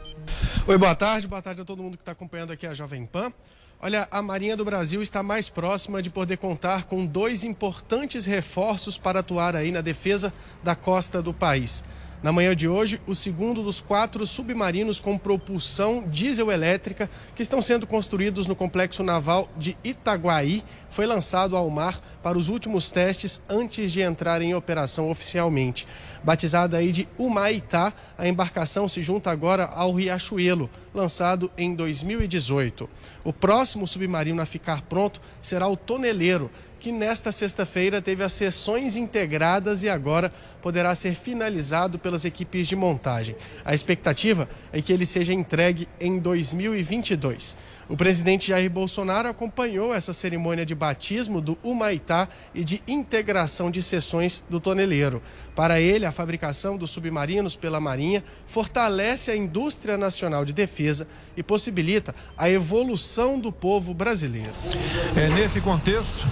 Oi, boa tarde, boa tarde a todo mundo que está acompanhando aqui a Jovem Pan. Olha, a Marinha do Brasil está mais próxima de poder contar com dois importantes reforços para atuar aí na defesa da costa do país. Na manhã de hoje, o segundo dos quatro submarinos com propulsão diesel-elétrica que estão sendo construídos no complexo naval de Itaguaí foi lançado ao mar para os últimos testes antes de entrar em operação oficialmente. Batizada aí de Humaitá, a embarcação se junta agora ao Riachuelo, lançado em 2018. O próximo submarino a ficar pronto será o Toneleiro, que nesta sexta-feira teve as sessões integradas e agora poderá ser finalizado pelas equipes de montagem. A expectativa é que ele seja entregue em 2022. O presidente Jair Bolsonaro acompanhou essa cerimônia de batismo do Humaitá e de integração de sessões do toneleiro. Para ele, a fabricação dos submarinos pela Marinha fortalece a indústria nacional de defesa e possibilita a evolução do povo brasileiro. É nesse contexto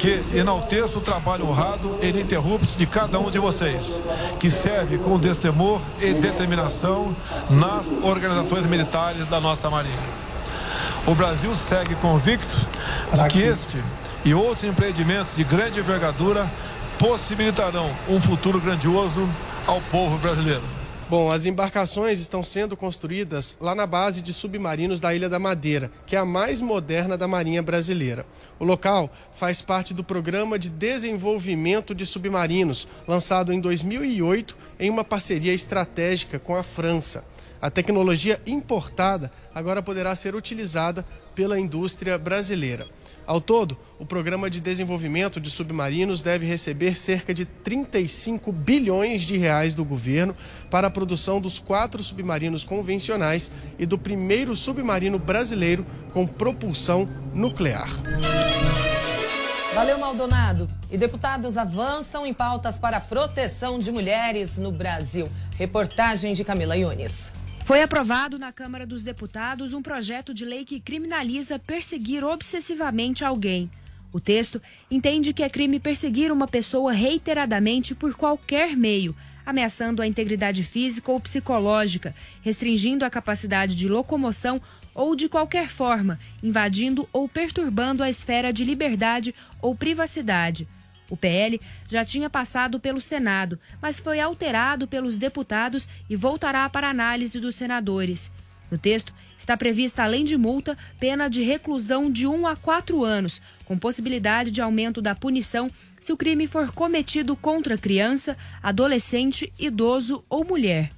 que enalteço o trabalho honrado e ininterrupto de cada um de vocês, que serve com destemor e determinação nas organizações militares da nossa Marinha. O Brasil segue convicto de que este e outros empreendimentos de grande envergadura possibilitarão um futuro grandioso ao povo brasileiro. Bom, as embarcações estão sendo construídas lá na base de submarinos da Ilha da Madeira, que é a mais moderna da Marinha Brasileira. O local faz parte do Programa de Desenvolvimento de Submarinos, lançado em 2008 em uma parceria estratégica com a França. A tecnologia importada agora poderá ser utilizada pela indústria brasileira. Ao todo, o programa de desenvolvimento de submarinos deve receber cerca de 35 bilhões de reais do governo para a produção dos quatro submarinos convencionais e do primeiro submarino brasileiro com propulsão nuclear. Valeu, Maldonado. E deputados avançam em pautas para a proteção de mulheres no Brasil. Reportagem de Camila Yunes. Foi aprovado na Câmara dos Deputados um projeto de lei que criminaliza perseguir obsessivamente alguém. O texto entende que é crime perseguir uma pessoa reiteradamente por qualquer meio, ameaçando a integridade física ou psicológica, restringindo a capacidade de locomoção ou de qualquer forma, invadindo ou perturbando a esfera de liberdade ou privacidade. O PL já tinha passado pelo Senado, mas foi alterado pelos deputados e voltará para análise dos senadores. No texto, está prevista, além de multa, pena de reclusão de 1 a 4 anos, com possibilidade de aumento da punição se o crime for cometido contra criança, adolescente, idoso ou mulher.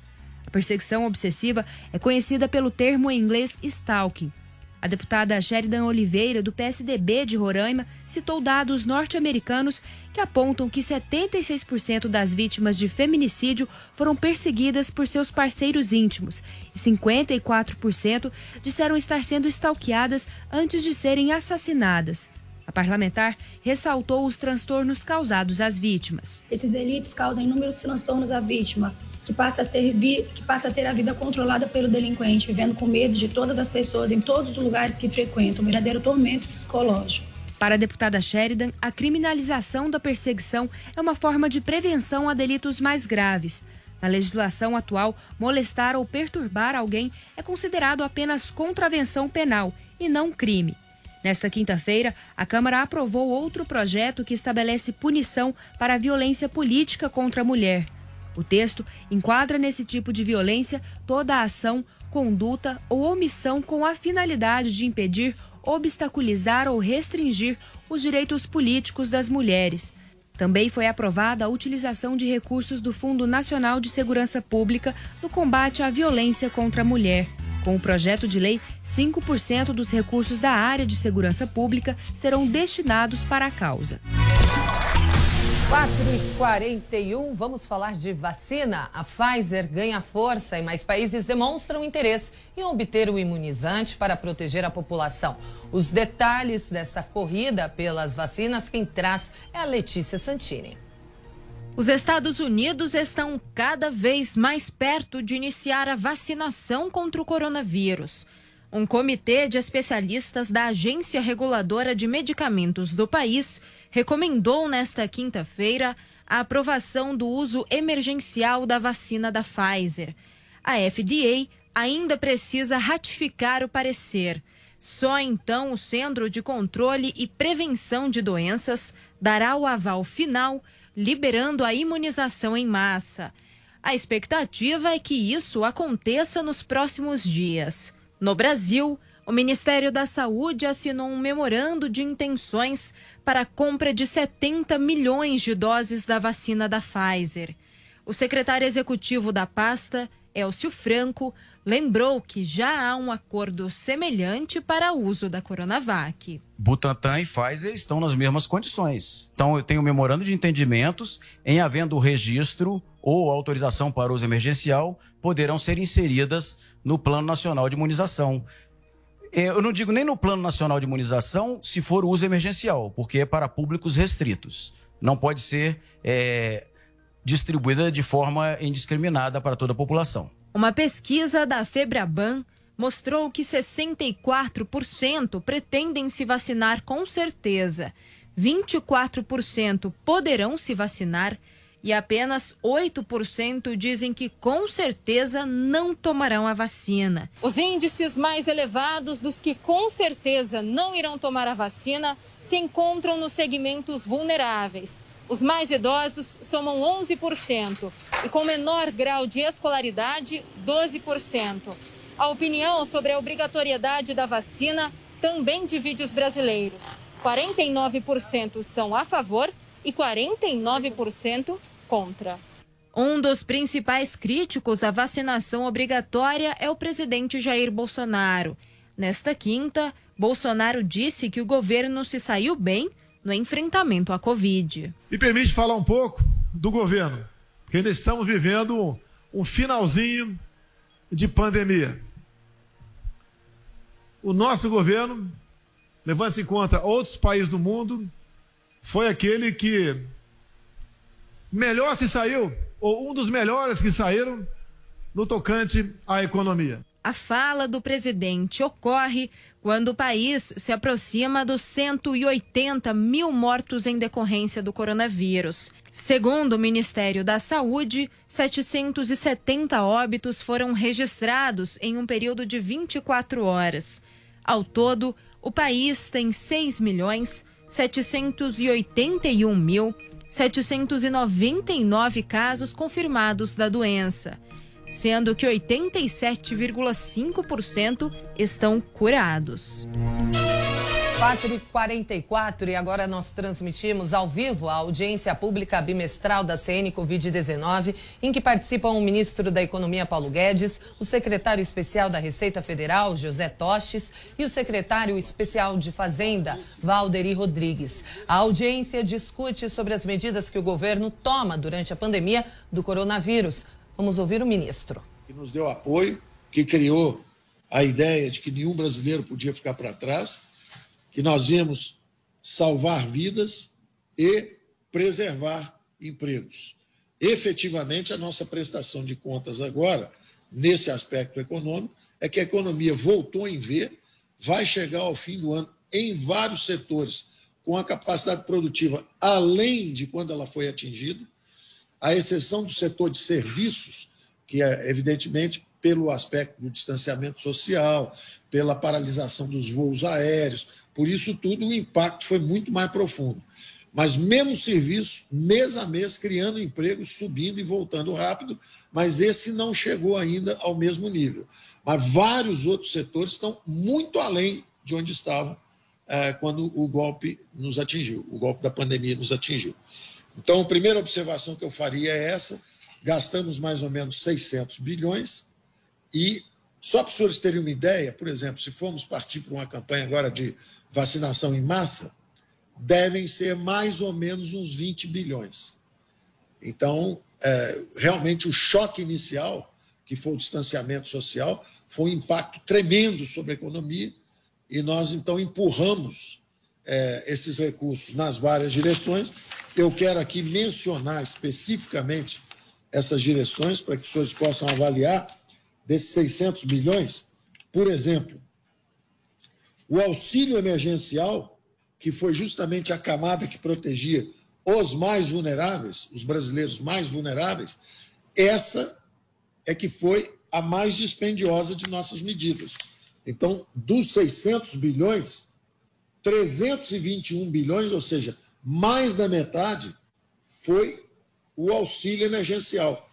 A perseguição obsessiva é conhecida pelo termo em inglês stalking. A deputada Sheridan Oliveira, do PSDB de Roraima, citou dados norte-americanos que apontam que 76% das vítimas de feminicídio foram perseguidas por seus parceiros íntimos e 54% disseram estar sendo stalkeadas antes de serem assassinadas. A parlamentar ressaltou os transtornos causados às vítimas. Esses delitos causam inúmeros transtornos à vítima, que passa, a ter que passa a ter a vida controlada pelo delinquente, vivendo com medo de todas as pessoas em todos os lugares que frequentam, um verdadeiro tormento psicológico. Para a deputada Sheridan, a criminalização da perseguição é uma forma de prevenção a delitos mais graves. Na legislação atual, molestar ou perturbar alguém é considerado apenas contravenção penal e não crime. Nesta quinta-feira, a Câmara aprovou outro projeto que estabelece punição para a violência política contra a mulher. O texto enquadra nesse tipo de violência toda a ação, conduta ou omissão com a finalidade de impedir, obstaculizar ou restringir os direitos políticos das mulheres. Também foi aprovada a utilização de recursos do Fundo Nacional de Segurança Pública no combate à violência contra a mulher. Com o projeto de lei, 5% dos recursos da área de segurança pública serão destinados para a causa. 4 e 41 vamos falar de vacina. A Pfizer ganha força e mais países demonstram interesse em obter o imunizante para proteger a população. Os detalhes dessa corrida pelas vacinas, quem traz é a Letícia Santini. Os Estados Unidos estão cada vez mais perto de iniciar a vacinação contra o coronavírus. Um comitê de especialistas da Agência Reguladora de Medicamentos do país recomendou nesta quinta-feira a aprovação do uso emergencial da vacina da Pfizer. A FDA ainda precisa ratificar o parecer. Só então o Centro de Controle e Prevenção de Doenças dará o aval final, liberando a imunização em massa. A expectativa é que isso aconteça nos próximos dias. No Brasil, o Ministério da Saúde assinou um memorando de intenções para a compra de 70 milhões de doses da vacina da Pfizer. O secretário executivo da pasta, Elcio Franco, lembrou que já há um acordo semelhante para o uso da Coronavac. Butantan e Pfizer estão nas mesmas condições. Então, eu tenho um memorando de entendimentos, em havendo registro ou autorização para uso emergencial, poderão ser inseridas no Plano Nacional de Imunização. É, eu não digo nem no Plano Nacional de Imunização se for uso emergencial, porque é para públicos restritos. Não pode ser é, distribuída de forma indiscriminada para toda a população. Uma pesquisa da Febraban mostrou que 64% pretendem se vacinar com certeza, 24% poderão se vacinar e apenas 8% dizem que com certeza não tomarão a vacina. Os índices mais elevados dos que com certeza não irão tomar a vacina se encontram nos segmentos vulneráveis. Os mais idosos somam 11% e com menor grau de escolaridade, 12%. A opinião sobre a obrigatoriedade da vacina também divide os brasileiros. 49% são a favor e 49% contra. Um dos principais críticos à vacinação obrigatória é o presidente Jair Bolsonaro. Nesta quinta, Bolsonaro disse que o governo se saiu bem no enfrentamento à Covid. Me permite falar um pouco do governo, porque ainda estamos vivendo um finalzinho de pandemia. O nosso governo, levando-se em conta outros países do mundo, foi aquele que melhor se saiu, ou um dos melhores que saíram, no tocante à economia. A fala do presidente ocorre quando o país se aproxima dos 180 mil mortos em decorrência do coronavírus. Segundo o Ministério da Saúde, 770 óbitos foram registrados em um período de 24 horas. Ao todo, o país tem 6 milhões 781 mil 799 casos confirmados da doença, sendo que 87,5% estão curados. 4h44 e agora nós transmitimos ao vivo a audiência pública bimestral da CN Covid-19, em que participam o ministro da Economia Paulo Guedes, o secretário especial da Receita Federal José Tostes e o secretário especial de Fazenda Valderi Rodrigues. A audiência discute sobre as medidas que o governo toma durante a pandemia do coronavírus. Vamos ouvir o ministro. Que nos deu apoio, que criou a ideia de que nenhum brasileiro podia ficar para trás que nós viemos salvar vidas e preservar empregos. Efetivamente, a nossa prestação de contas agora, nesse aspecto econômico, é que a economia voltou em V, vai chegar ao fim do ano em vários setores com a capacidade produtiva além de quando ela foi atingida, à exceção do setor de serviços, que é evidentemente pelo aspecto do distanciamento social, pela paralisação dos voos aéreos, por isso tudo, o impacto foi muito mais profundo. Mas mesmo serviço, mês a mês, criando empregos, subindo e voltando rápido, mas esse não chegou ainda ao mesmo nível. Mas vários outros setores estão muito além de onde estavam é, quando o golpe nos atingiu, o golpe da pandemia nos atingiu. Então, a primeira observação que eu faria é essa: gastamos mais ou menos 600 bilhões e, só para os senhores terem uma ideia, por exemplo, se formos partir para uma campanha agora de vacinação em massa, devem ser mais ou menos uns 20 bilhões. Então, é, realmente, o choque inicial, que foi o distanciamento social, foi um impacto tremendo sobre a economia e nós, então, empurramos é, esses recursos nas várias direções. Eu quero aqui mencionar especificamente essas direções para que os senhores possam avaliar desses 600 bilhões. Por exemplo, o auxílio emergencial, que foi justamente a camada que protegia os mais vulneráveis, os brasileiros mais vulneráveis, essa é que foi a mais dispendiosa de nossas medidas. Então, dos 600 bilhões, 321 bilhões, ou seja, mais da metade, foi o auxílio emergencial,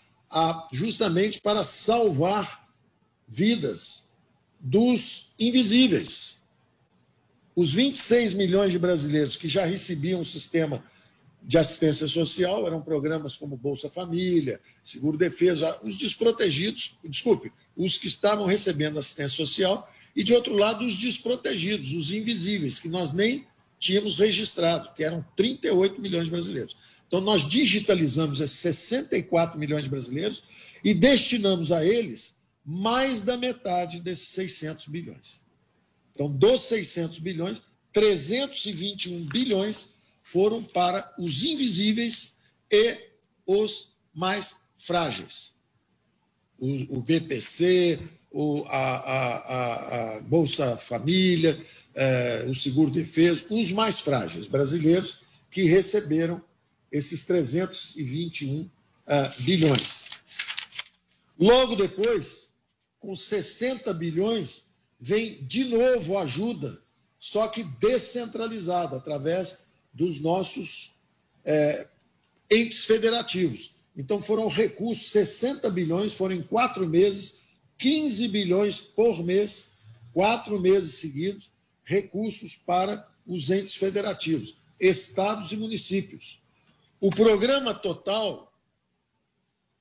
justamente para salvar vidas dos invisíveis, os 26 milhões de brasileiros que já recebiam o sistema de assistência social eram programas como Bolsa Família, Seguro Defesa, os desprotegidos, desculpe, os que estavam recebendo assistência social, e de outro lado, os desprotegidos, os invisíveis, que nós nem tínhamos registrado, que eram 38 milhões de brasileiros. Então, nós digitalizamos esses 64 milhões de brasileiros e destinamos a eles mais da metade desses 600 bilhões. Então, dos 600 bilhões, 321 bilhões foram para os invisíveis e os mais frágeis. O, o BPC, o, a, a, a, Bolsa Família, eh, o Seguro Defesa, os mais frágeis brasileiros que receberam esses 321 eh, bilhões. Logo depois, com 60 bilhões, vem de novo ajuda, só que descentralizada, através dos nossos é, entes federativos. Então foram recursos, 60 bilhões, foram em quatro meses, 15 bilhões por mês, quatro meses seguidos, recursos para os entes federativos, estados e municípios. O programa total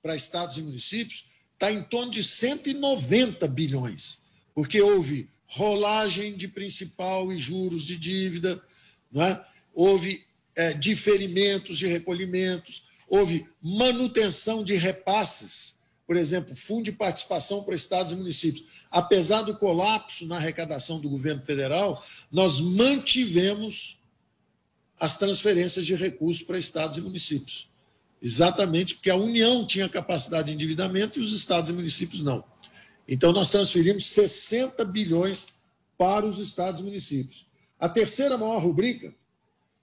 para estados e municípios está em torno de 190 bilhões porque houve rolagem de principal e juros de dívida, não é? houve é, diferimentos de recolhimentos, houve manutenção de repasses, por exemplo, fundo de participação para estados e municípios. Apesar do colapso na arrecadação do governo federal, nós mantivemos as transferências de recursos para estados e municípios. Exatamente porque a União tinha capacidade de endividamento e os estados e municípios não. Então, nós transferimos 60 bilhões para os estados e municípios. A terceira maior rubrica,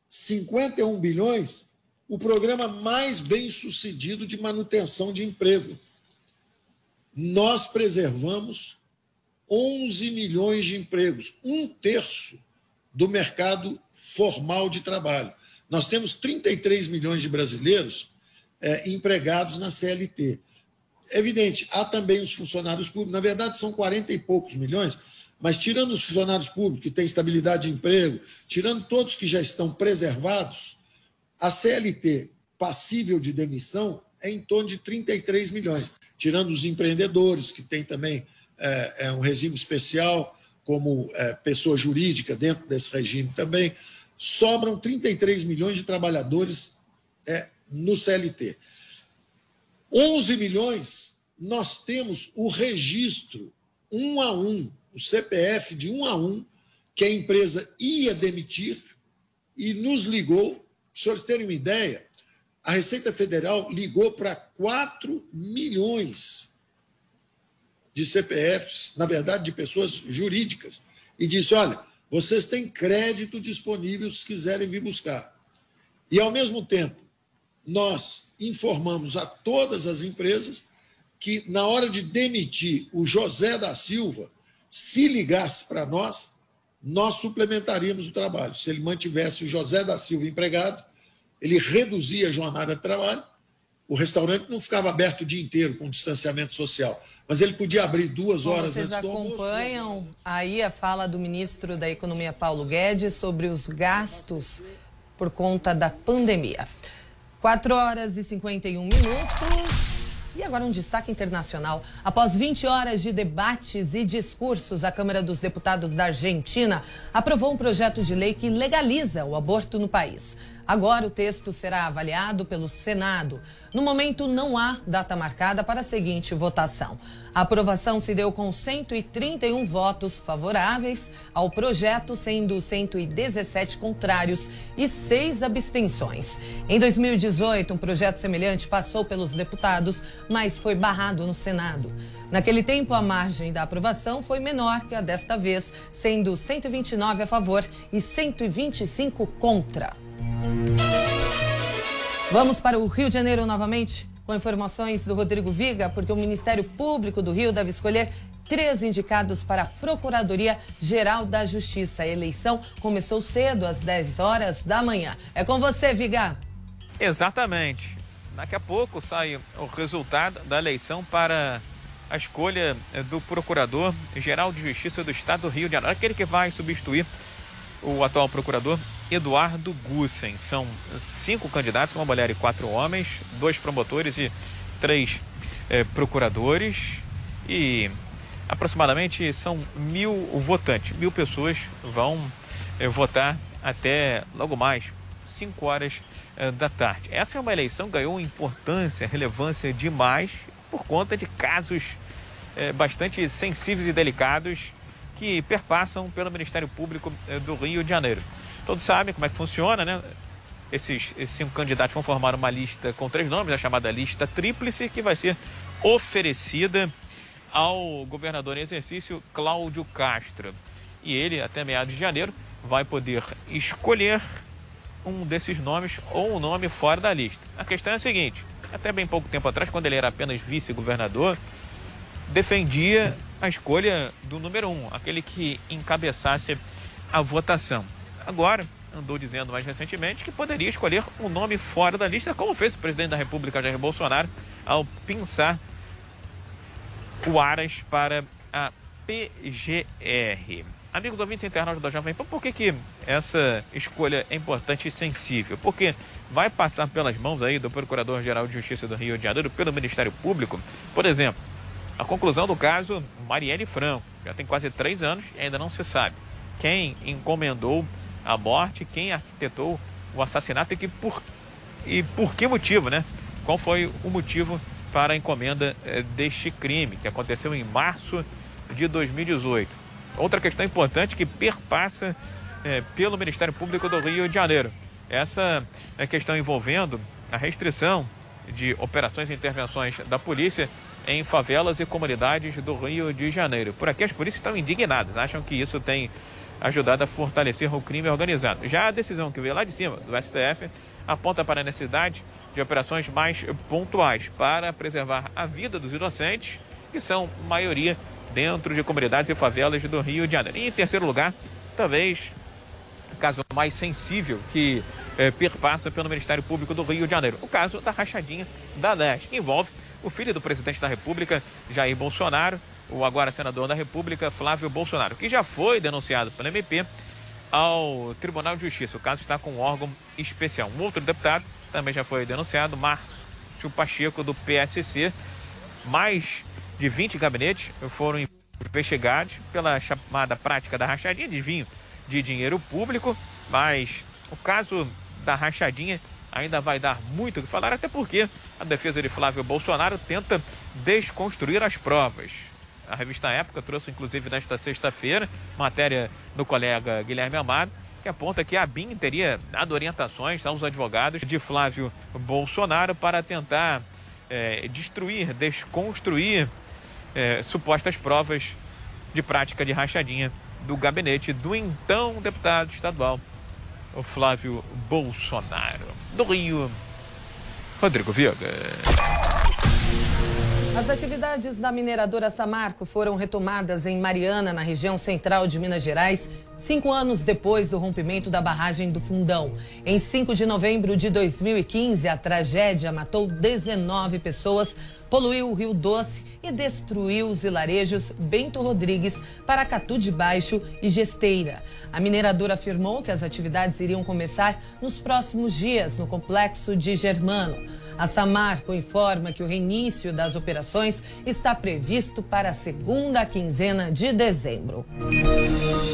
51 bilhões, o programa mais bem sucedido de manutenção de emprego. Nós preservamos 11 milhões de empregos, um terço do mercado formal de trabalho. Nós temos 33 milhões de brasileiros é, empregados na CLT. Evidente, há também os funcionários públicos, na verdade são 40 e poucos milhões, mas tirando os funcionários públicos que têm estabilidade de emprego, tirando todos que já estão preservados, a CLT passível de demissão é em torno de 33 milhões, tirando os empreendedores, que têm também é, é um regime especial, como é, pessoa jurídica dentro desse regime também, sobram 33 milhões de trabalhadores é, no CLT. 11 milhões, nós temos o registro um a um, o CPF de um a um, que a empresa ia demitir e nos ligou. Para os senhores terem uma ideia, a Receita Federal ligou para 4 milhões de CPFs, na verdade, de pessoas jurídicas, e disse: olha, vocês têm crédito disponível se quiserem vir buscar. E, ao mesmo tempo, nós informamos a todas as empresas que, na hora de demitir o José da Silva, se ligasse para nós, nós suplementaríamos o trabalho. Se ele mantivesse o José da Silva empregado, ele reduzia a jornada de trabalho, o restaurante não ficava aberto o dia inteiro com distanciamento social, mas ele podia abrir duas Bom, horas vocês antes do almoço. acompanham aí a fala do ministro da Economia Paulo Guedes sobre os gastos por conta da pandemia. 4 horas e 51 minutos. E agora um destaque internacional. Após 20 horas de debates e discursos, a Câmara dos Deputados da Argentina aprovou um projeto de lei que legaliza o aborto no país. Agora o texto será avaliado pelo Senado. No momento, não há data marcada para a seguinte votação. A aprovação se deu com 131 votos favoráveis ao projeto, sendo 117 contrários e seis abstenções. Em 2018, um projeto semelhante passou pelos deputados, mas foi barrado no Senado. Naquele tempo, a margem da aprovação foi menor que a desta vez, sendo 129 a favor e 125 contra. Vamos para o Rio de Janeiro novamente com informações do Rodrigo Viga, porque o Ministério Público do Rio deve escolher três indicados para a Procuradoria Geral da Justiça. A eleição começou cedo, às 10 horas da manhã. É com você, Viga. Exatamente. Daqui a pouco sai o resultado da eleição para a escolha eh, do Procurador-Geral de Justiça do Estado do Rio de Janeiro, aquele que vai substituir o atual procurador Eduardo Gussen. São cinco candidatos, uma mulher e quatro homens, dois promotores e três eh, procuradores. E aproximadamente são mil votantes, mil pessoas vão eh, votar até logo mais, cinco horas eh, da tarde. Essa é uma eleição que ganhou importância, relevância demais por conta de casos bastante sensíveis e delicados que perpassam pelo Ministério Público do Rio de Janeiro. Todos sabem como é que funciona, né? Esses, esses cinco candidatos vão formar uma lista com três nomes, a chamada lista tríplice, que vai ser oferecida ao governador em exercício Cláudio Castro. E ele, até meados de janeiro, vai poder escolher um desses nomes ou um nome fora da lista. A questão é a seguinte: até bem pouco tempo atrás, quando ele era apenas vice-governador, defendia a escolha do número um, aquele que encabeçasse a votação. Agora, andou dizendo mais recentemente que poderia escolher um nome fora da lista, como fez o presidente da República, Jair Bolsonaro, ao pensar o Aras para a PGR. Amigo do ouvinte internauta da Jovem Pan, por que, que essa escolha é importante e sensível? Porque vai passar pelas mãos aí do Procurador-Geral de Justiça do Rio de Janeiro, pelo Ministério Público, por exemplo, A conclusão do caso, Marielle Franco, já tem quase três anos e ainda não se sabe quem encomendou a morte, quem arquitetou o assassinato e, que por, e por que motivo, né? Qual foi o motivo para a encomenda eh, deste crime, que aconteceu em março de 2018. Outra questão importante que perpassa eh, pelo Ministério Público do Rio de Janeiro. Essa é questão envolvendo a restrição de operações e intervenções da polícia em favelas e comunidades do Rio de Janeiro. Por aqui as polícias estão indignadas, acham que isso tem ajudado a fortalecer o crime organizado. Já a decisão que veio lá de cima, do STF, aponta para a necessidade de operações mais pontuais para preservar a vida dos inocentes, que são maioria dentro de comunidades e favelas do Rio de Janeiro. E em terceiro lugar, talvez o caso mais sensível que eh, perpassa pelo Ministério Público do Rio de Janeiro, o caso da rachadinha da Leste, que envolve o filho do presidente da República, Jair Bolsonaro, o agora senador da República, Flávio Bolsonaro, que já foi denunciado pelo MP ao Tribunal de Justiça. O caso está com um órgão especial. Um outro deputado também já foi denunciado, Márcio Pacheco, do PSC. Mais de 20 gabinetes foram investigados pela chamada prática da rachadinha, desvio de dinheiro público, mas o caso da rachadinha ainda vai dar muito o que falar, até porque a defesa de Flávio Bolsonaro tenta desconstruir as provas. A revista Época trouxe, inclusive, nesta sexta-feira, matéria do colega Guilherme Amado, que aponta que a BIM teria dado orientações aos advogados de Flávio Bolsonaro para tentar é, destruir, desconstruir é, supostas provas de prática de rachadinha do gabinete do então deputado estadual, o Flávio Bolsonaro. Do Rio, Rodrigo Viega. As atividades da mineradora Samarco foram retomadas em Mariana, na região central de Minas Gerais, cinco anos depois do rompimento da barragem do Fundão. Em 5 de novembro de 2015, a tragédia matou 19 pessoas, poluiu o Rio Doce e destruiu os vilarejos Bento Rodrigues, Paracatu de Baixo e Gesteira. A mineradora afirmou que as atividades iriam começar nos próximos dias no complexo de Germano. A Samarco informa que o reinício das operações está previsto para a segunda quinzena de dezembro.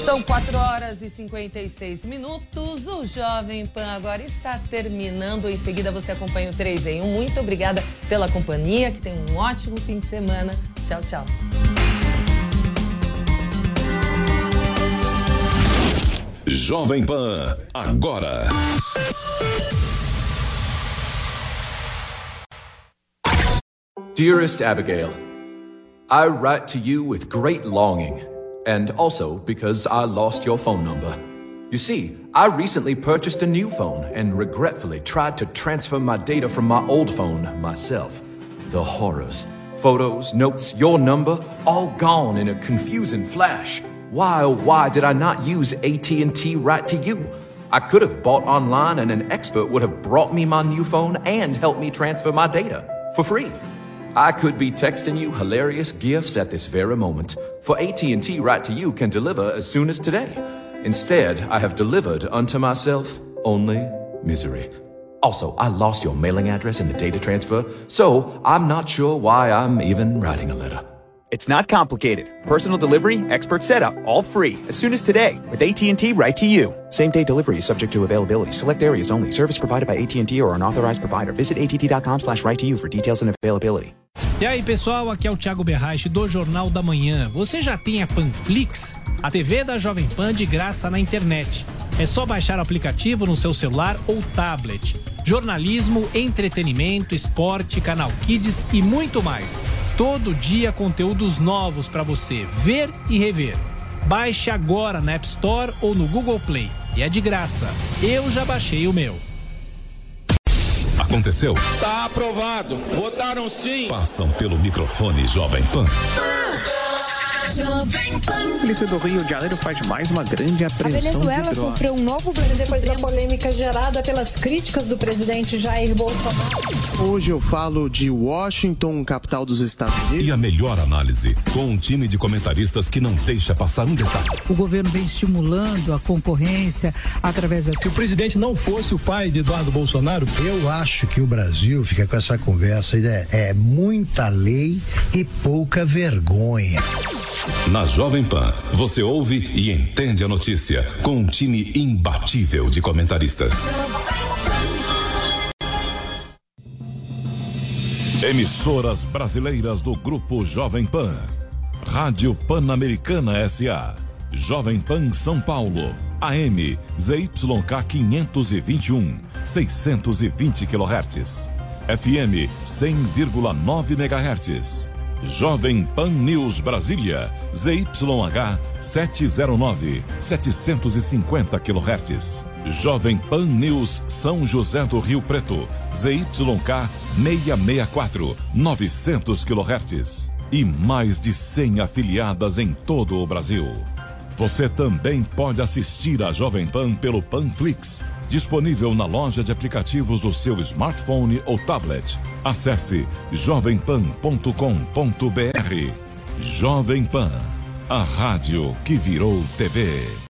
São 4 horas e 56 minutos. O Jovem Pan agora está terminando. Em seguida você acompanha o 3 em 1. Muito obrigada pela companhia. Que tenha um ótimo fim de semana. Tchau, tchau. Jovem Pan, agora. Dearest Abigail, I write to you with great longing, and also because I lost your phone number. You see, I recently purchased a new phone and regretfully tried to transfer my data from my old phone myself. The horrors. Photos, notes, your number, all gone in a confusing flash. Why oh why did I not use AT&T right to you? I could have bought online and an expert would have brought me my new phone and helped me transfer my data for free. I could be texting you hilarious gifts at this very moment, for AT&T right to you can deliver as soon as today. Instead, I have delivered unto myself only misery. Also, I lost your mailing address in the data transfer, so I'm not sure why I'm even writing a letter. It's not complicated. Personal delivery, expert setup, all free as soon as today with AT&T right to you. Same day delivery is subject to availability. Select areas only. Service provided by AT&T or an authorized provider. Visit att.com slash right to you for details and availability. E aí, pessoal, aqui é o Thiago Berraich do Jornal da Manhã. Você já tem a Panflix? A TV da Jovem Pan de graça na internet. É só baixar o aplicativo no seu celular ou tablet. Jornalismo, entretenimento, esporte, canal Kids e muito mais. Todo dia conteúdos novos para você ver e rever. Baixe agora na App Store ou no Google Play. E é de graça. Eu já baixei o meu. Aconteceu? Está aprovado. Votaram sim. Passam pelo microfone Jovem Pan. A polícia do Rio de Janeiro faz mais uma grande A apreensão Venezuela de drogas. sofreu um novo Depois da polêmica gerada pelas críticas do presidente Jair Bolsonaro. Hoje eu falo de Washington, capital dos Estados Unidos. E a melhor análise, com um time de comentaristas que não deixa passar um detalhe. O governo vem estimulando a concorrência através da. Se o presidente não fosse o pai de Eduardo Bolsonaro, eu acho que o Brasil fica com essa conversa é, é muita lei e pouca vergonha. Na Jovem Pan, você ouve e entende a notícia com um time imbatível de comentaristas. Emissoras brasileiras do Grupo Jovem Pan. Rádio Pan-Americana SA. Jovem Pan São Paulo. AM ZYK 521, 620 kHz. FM 100,9 MHz. Jovem Pan News Brasília, ZYH 709, 750 kHz. Jovem Pan News São José do Rio Preto, ZYK 664, 900 kHz. E mais de 100 afiliadas em todo o Brasil. Você também pode assistir a Jovem Pan pelo Panflix, disponível na loja de aplicativos do seu smartphone ou tablet. Acesse jovempan.com.br. Jovem Pan, a rádio que virou TV.